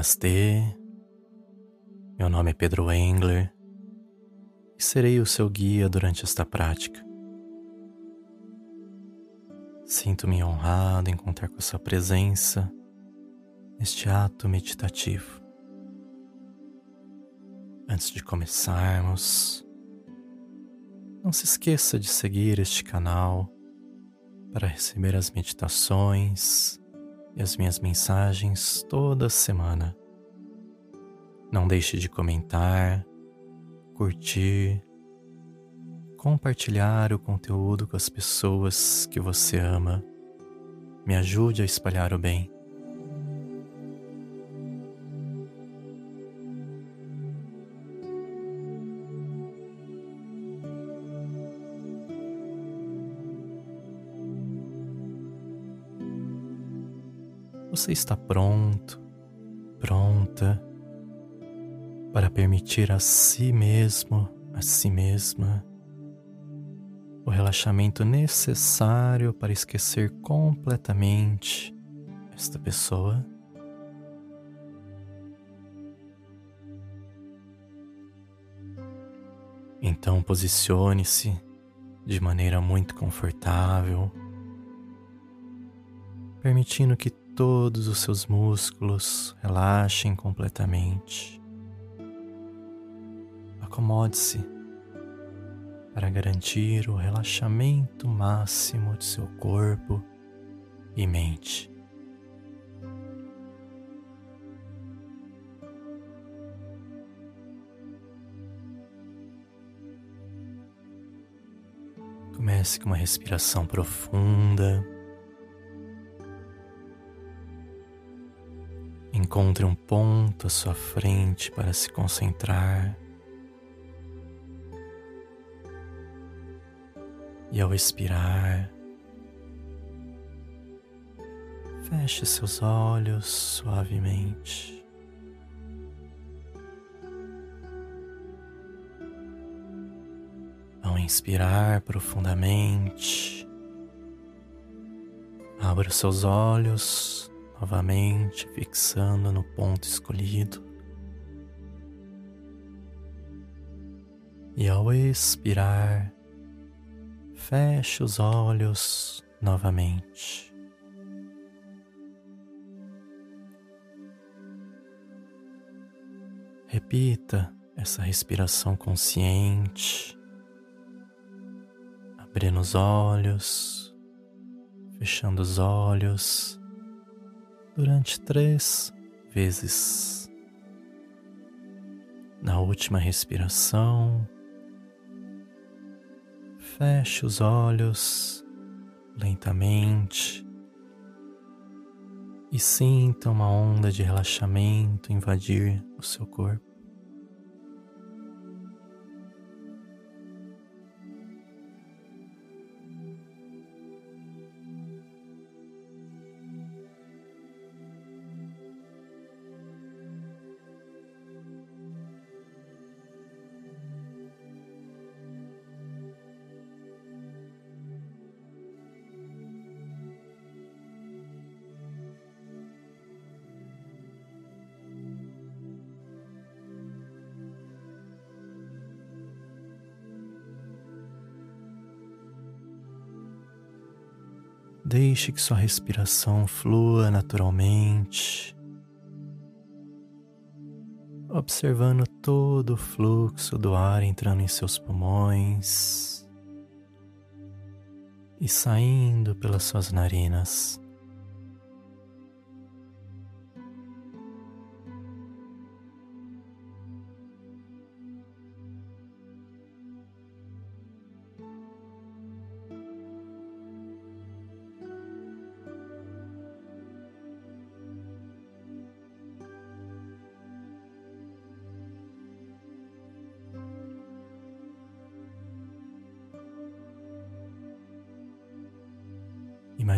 Namastê, meu nome é Pedro Engler e serei o seu guia durante esta prática. Sinto-me honrado em contar com sua presença neste ato meditativo. Antes de começarmos, não se esqueça de seguir este canal para receber as meditações e as minhas mensagens toda semana. Não deixe de comentar, curtir, compartilhar o conteúdo com as pessoas que você ama. Me ajude a espalhar o bem. Você está pronto, pronta para permitir a si mesmo, a si mesma, o relaxamento necessário para esquecer completamente esta pessoa? Então posicione-se de maneira muito confortável, permitindo que todos os seus músculos relaxem completamente. Acomode-se para garantir o relaxamento máximo de seu corpo e mente. Comece com uma respiração profunda. Encontre um ponto à sua frente para se concentrar. E ao expirar, feche seus olhos suavemente. Ao inspirar profundamente, abra seus olhos novamente fixando no ponto escolhido. E ao expirar, feche os olhos novamente. Repita essa respiração consciente, abrindo os olhos, fechando os olhos durante três vezes. Na última respiração, feche os olhos lentamente e sinta uma onda de relaxamento invadir o seu corpo. Deixe que sua respiração flua naturalmente, observando todo o fluxo do ar entrando em seus pulmões e saindo pelas suas narinas.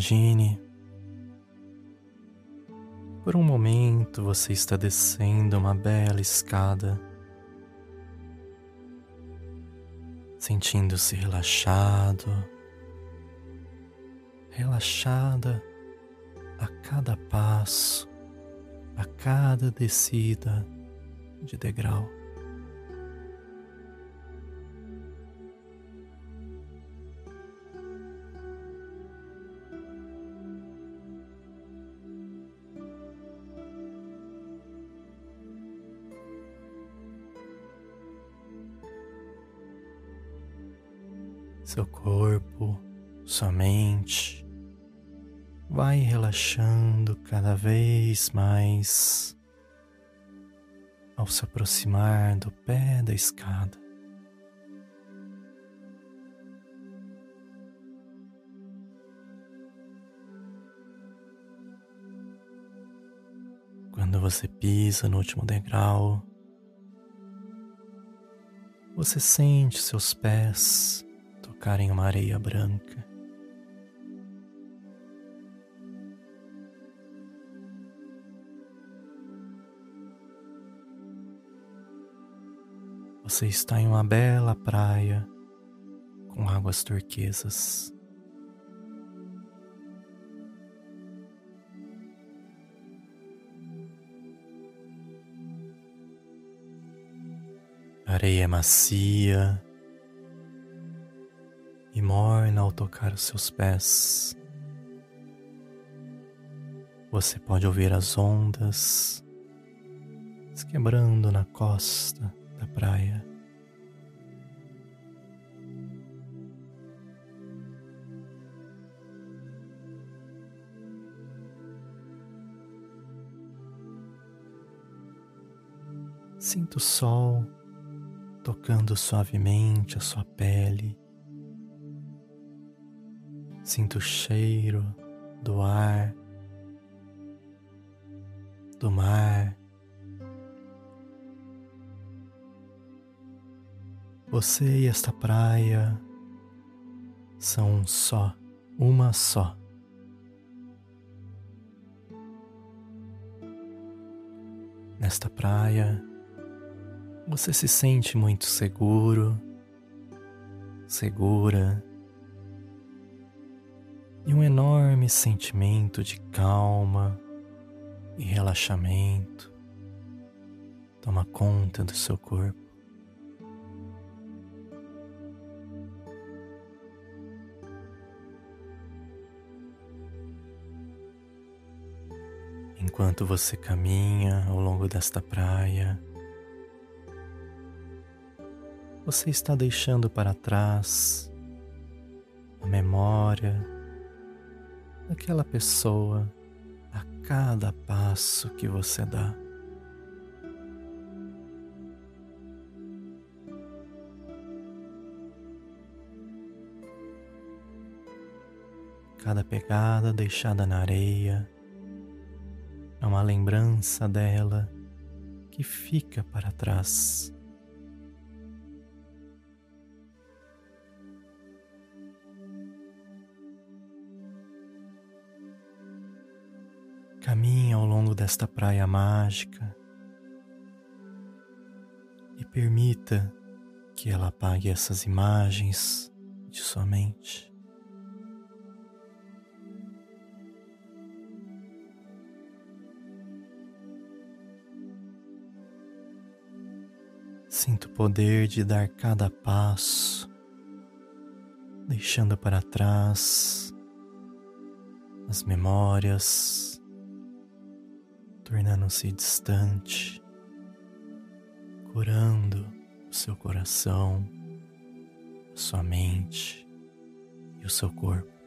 Imagine, por um momento você está descendo uma bela escada, sentindo-se relaxado, relaxada a cada passo, a cada descida de degrau. Seu corpo, sua mente vai relaxando cada vez mais ao se aproximar do pé da escada. Quando você pisa no último degrau, você sente seus pés tocarem uma areia branca. Você está em uma bela praia com águas turquesas. A areia é macia e morna ao tocar os seus pés. Você pode ouvir as ondas se quebrando na costa da praia. Sinta o sol tocando suavemente a sua pele. Sinta o cheiro do ar, do mar. Você e esta praia são um só, uma só. Nesta praia, você se sente muito seguro, segura, e um enorme sentimento de calma e relaxamento toma conta do seu corpo. Enquanto você caminha ao longo desta praia, você está deixando para trás a memória daquela pessoa a cada passo que você dá. Cada pegada deixada na areia é uma lembrança dela que fica para trás. Longo desta praia mágica e permita que ela apague essas imagens de sua mente. Sinto o poder de dar cada passo, deixando para trás as memórias, tornando-se distante, curando o seu coração, a sua mente e o seu corpo.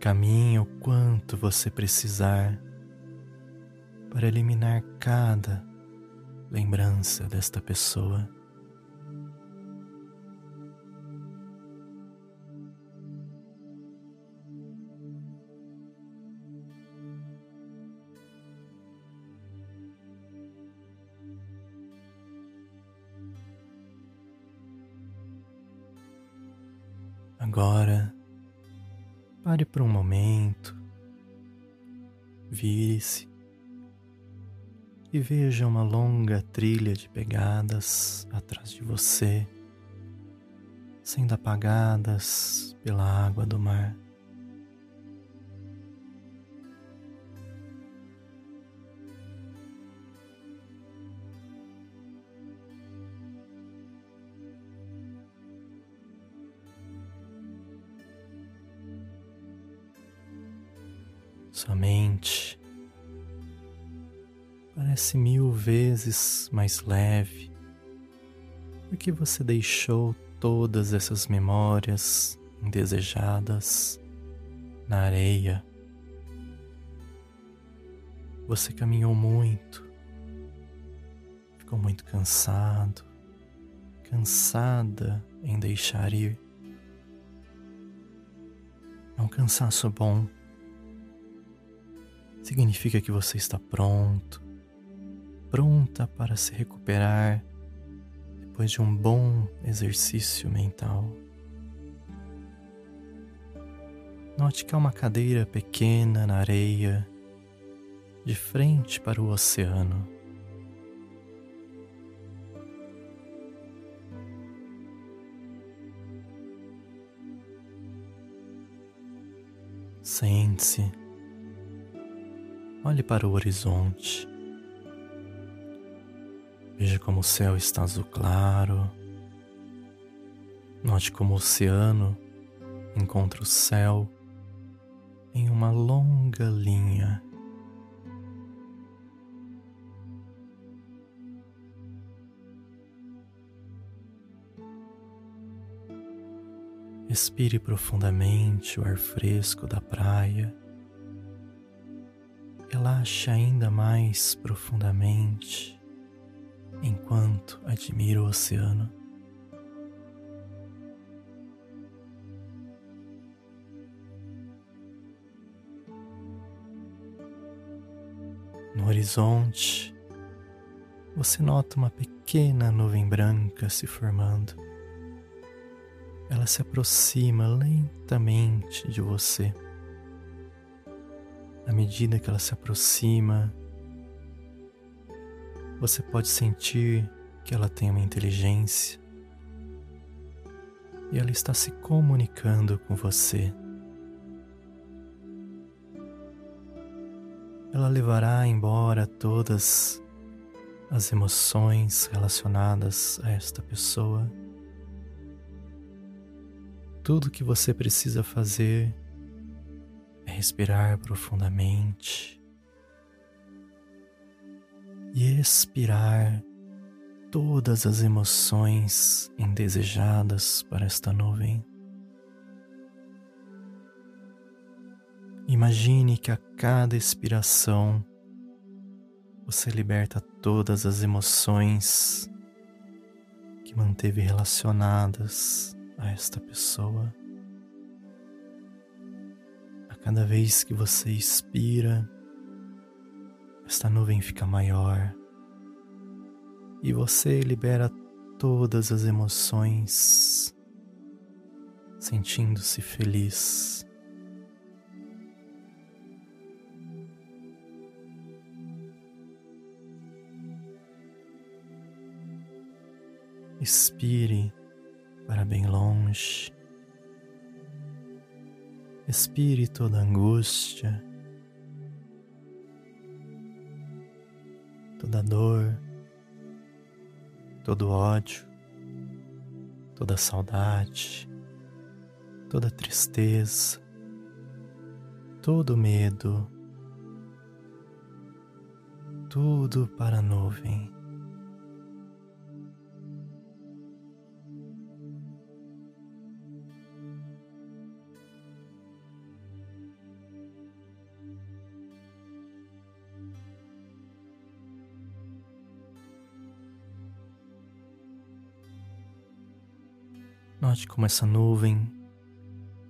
Caminhe o quanto você precisar para eliminar cada lembrança desta pessoa. Agora, Pare por um momento vire-se e veja uma longa trilha de pegadas atrás de você, sendo apagadas pela água do mar. Sua mente parece mil vezes mais leve, porque você deixou todas essas memórias indesejadas na areia. Você caminhou muito, ficou muito cansado, cansada em deixar ir. É um cansaço bom significa que você está pronto, pronta para se recuperar depois de um bom exercício mental. Note que há uma cadeira pequena na areia, de frente para o oceano. Sente-se Olhe para o horizonte. Veja como o céu está azul claro. Note como o oceano encontra o céu em uma longa linha. Respire profundamente o ar fresco da praia. Relaxe ainda mais profundamente enquanto admira o oceano. No horizonte, você nota uma pequena nuvem branca se formando. Ela se aproxima lentamente de você à medida que ela se aproxima, você pode sentir que ela tem uma inteligência e ela está se comunicando com você. Ela levará embora todas as emoções relacionadas a esta pessoa. Tudo que você precisa fazer respirar profundamente e expirar todas as emoções indesejadas para esta nuvem. Imagine que a cada expiração você liberta todas as emoções que manteve relacionadas a esta pessoa. Cada vez que você expira, esta nuvem fica maior e você libera todas as emoções, sentindo-se feliz. Expire para bem longe. Expire toda angústia, toda dor, todo ódio, toda saudade, toda tristeza, todo medo, tudo para a nuvem. Note como essa nuvem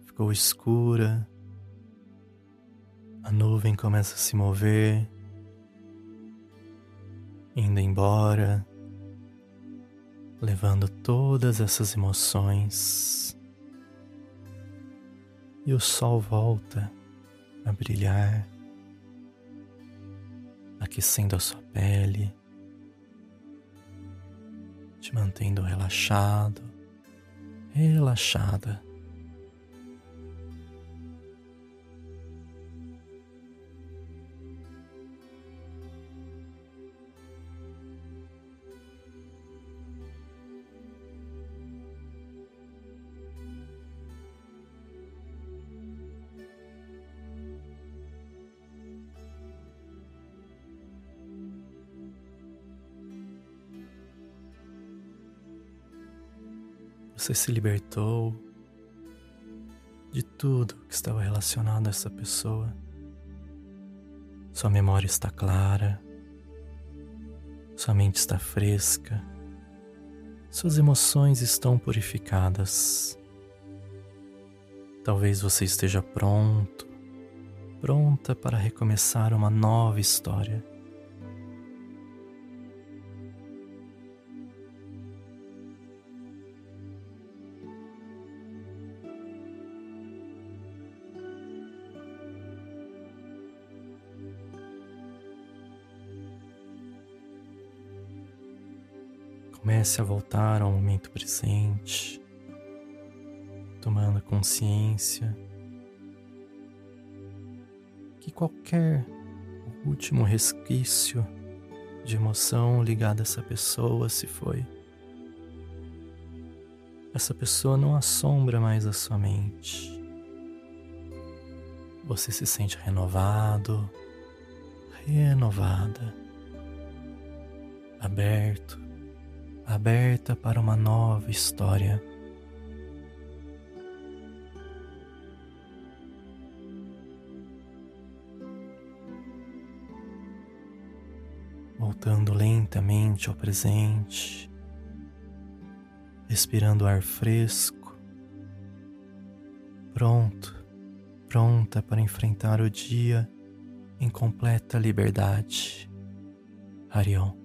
ficou escura, a nuvem começa a se mover, indo embora, levando todas essas emoções, e o sol volta a brilhar aquecendo a sua pele, te mantendo relaxado, relaxada. Você se libertou de tudo que estava relacionado a essa pessoa. Sua memória está clara, sua mente está fresca, suas emoções estão purificadas. Talvez você esteja pronto, pronta para recomeçar uma nova história. Comece a voltar ao momento presente, tomando consciência que qualquer último resquício de emoção ligada a essa pessoa se foi. Essa pessoa não assombra mais a sua mente. Você se sente renovado, renovada, aberto aberta para uma nova história. Voltando lentamente ao presente, respirando ar fresco, pronto, pronta para enfrentar o dia em completa liberdade. Arion.